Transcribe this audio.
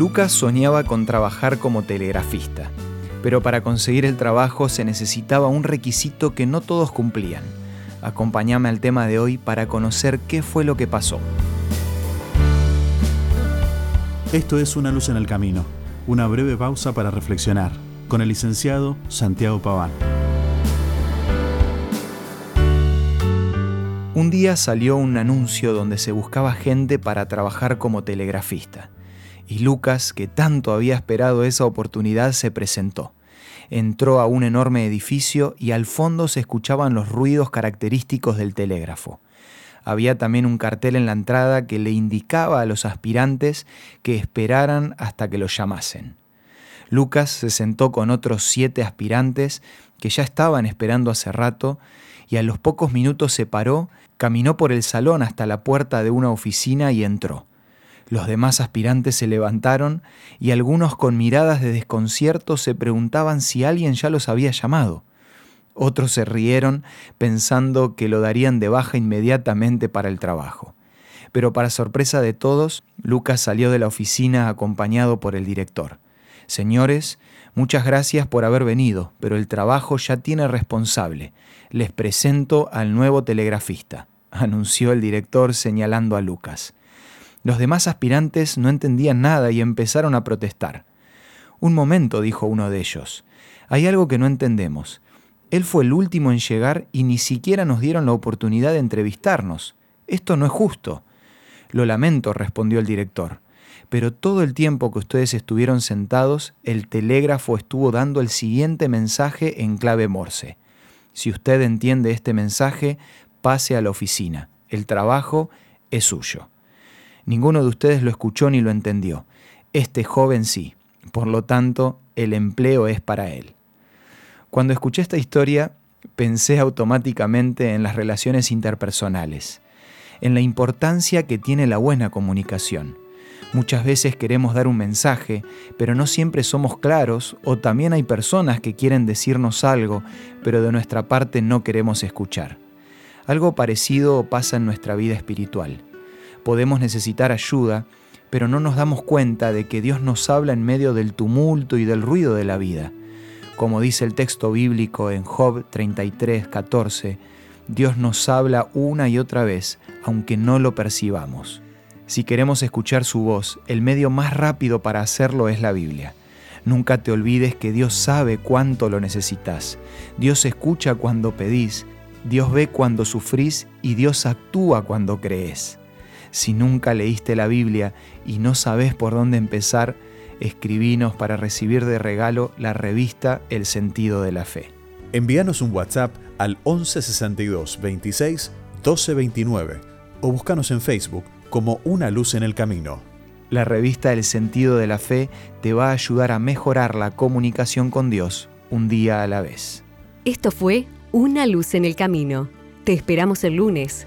Lucas soñaba con trabajar como telegrafista, pero para conseguir el trabajo se necesitaba un requisito que no todos cumplían. Acompáñame al tema de hoy para conocer qué fue lo que pasó. Esto es Una luz en el camino, una breve pausa para reflexionar, con el licenciado Santiago Paván. Un día salió un anuncio donde se buscaba gente para trabajar como telegrafista y Lucas, que tanto había esperado esa oportunidad, se presentó. Entró a un enorme edificio y al fondo se escuchaban los ruidos característicos del telégrafo. Había también un cartel en la entrada que le indicaba a los aspirantes que esperaran hasta que los llamasen. Lucas se sentó con otros siete aspirantes que ya estaban esperando hace rato y a los pocos minutos se paró, caminó por el salón hasta la puerta de una oficina y entró. Los demás aspirantes se levantaron y algunos con miradas de desconcierto se preguntaban si alguien ya los había llamado. Otros se rieron pensando que lo darían de baja inmediatamente para el trabajo. Pero para sorpresa de todos, Lucas salió de la oficina acompañado por el director. Señores, muchas gracias por haber venido, pero el trabajo ya tiene responsable. Les presento al nuevo telegrafista, anunció el director señalando a Lucas. Los demás aspirantes no entendían nada y empezaron a protestar. Un momento, dijo uno de ellos. Hay algo que no entendemos. Él fue el último en llegar y ni siquiera nos dieron la oportunidad de entrevistarnos. Esto no es justo. Lo lamento, respondió el director. Pero todo el tiempo que ustedes estuvieron sentados, el telégrafo estuvo dando el siguiente mensaje en clave Morse. Si usted entiende este mensaje, pase a la oficina. El trabajo es suyo. Ninguno de ustedes lo escuchó ni lo entendió. Este joven sí. Por lo tanto, el empleo es para él. Cuando escuché esta historia, pensé automáticamente en las relaciones interpersonales, en la importancia que tiene la buena comunicación. Muchas veces queremos dar un mensaje, pero no siempre somos claros o también hay personas que quieren decirnos algo, pero de nuestra parte no queremos escuchar. Algo parecido pasa en nuestra vida espiritual podemos necesitar ayuda, pero no nos damos cuenta de que Dios nos habla en medio del tumulto y del ruido de la vida. Como dice el texto bíblico en Job 33, 14, Dios nos habla una y otra vez, aunque no lo percibamos. Si queremos escuchar su voz, el medio más rápido para hacerlo es la Biblia. Nunca te olvides que Dios sabe cuánto lo necesitas. Dios escucha cuando pedís, Dios ve cuando sufrís y Dios actúa cuando crees. Si nunca leíste la Biblia y no sabes por dónde empezar, escribinos para recibir de regalo la revista El sentido de la fe. Envíanos un WhatsApp al 1162 26 1229 o búscanos en Facebook como Una Luz en el Camino. La revista El sentido de la fe te va a ayudar a mejorar la comunicación con Dios un día a la vez. Esto fue Una Luz en el Camino. Te esperamos el lunes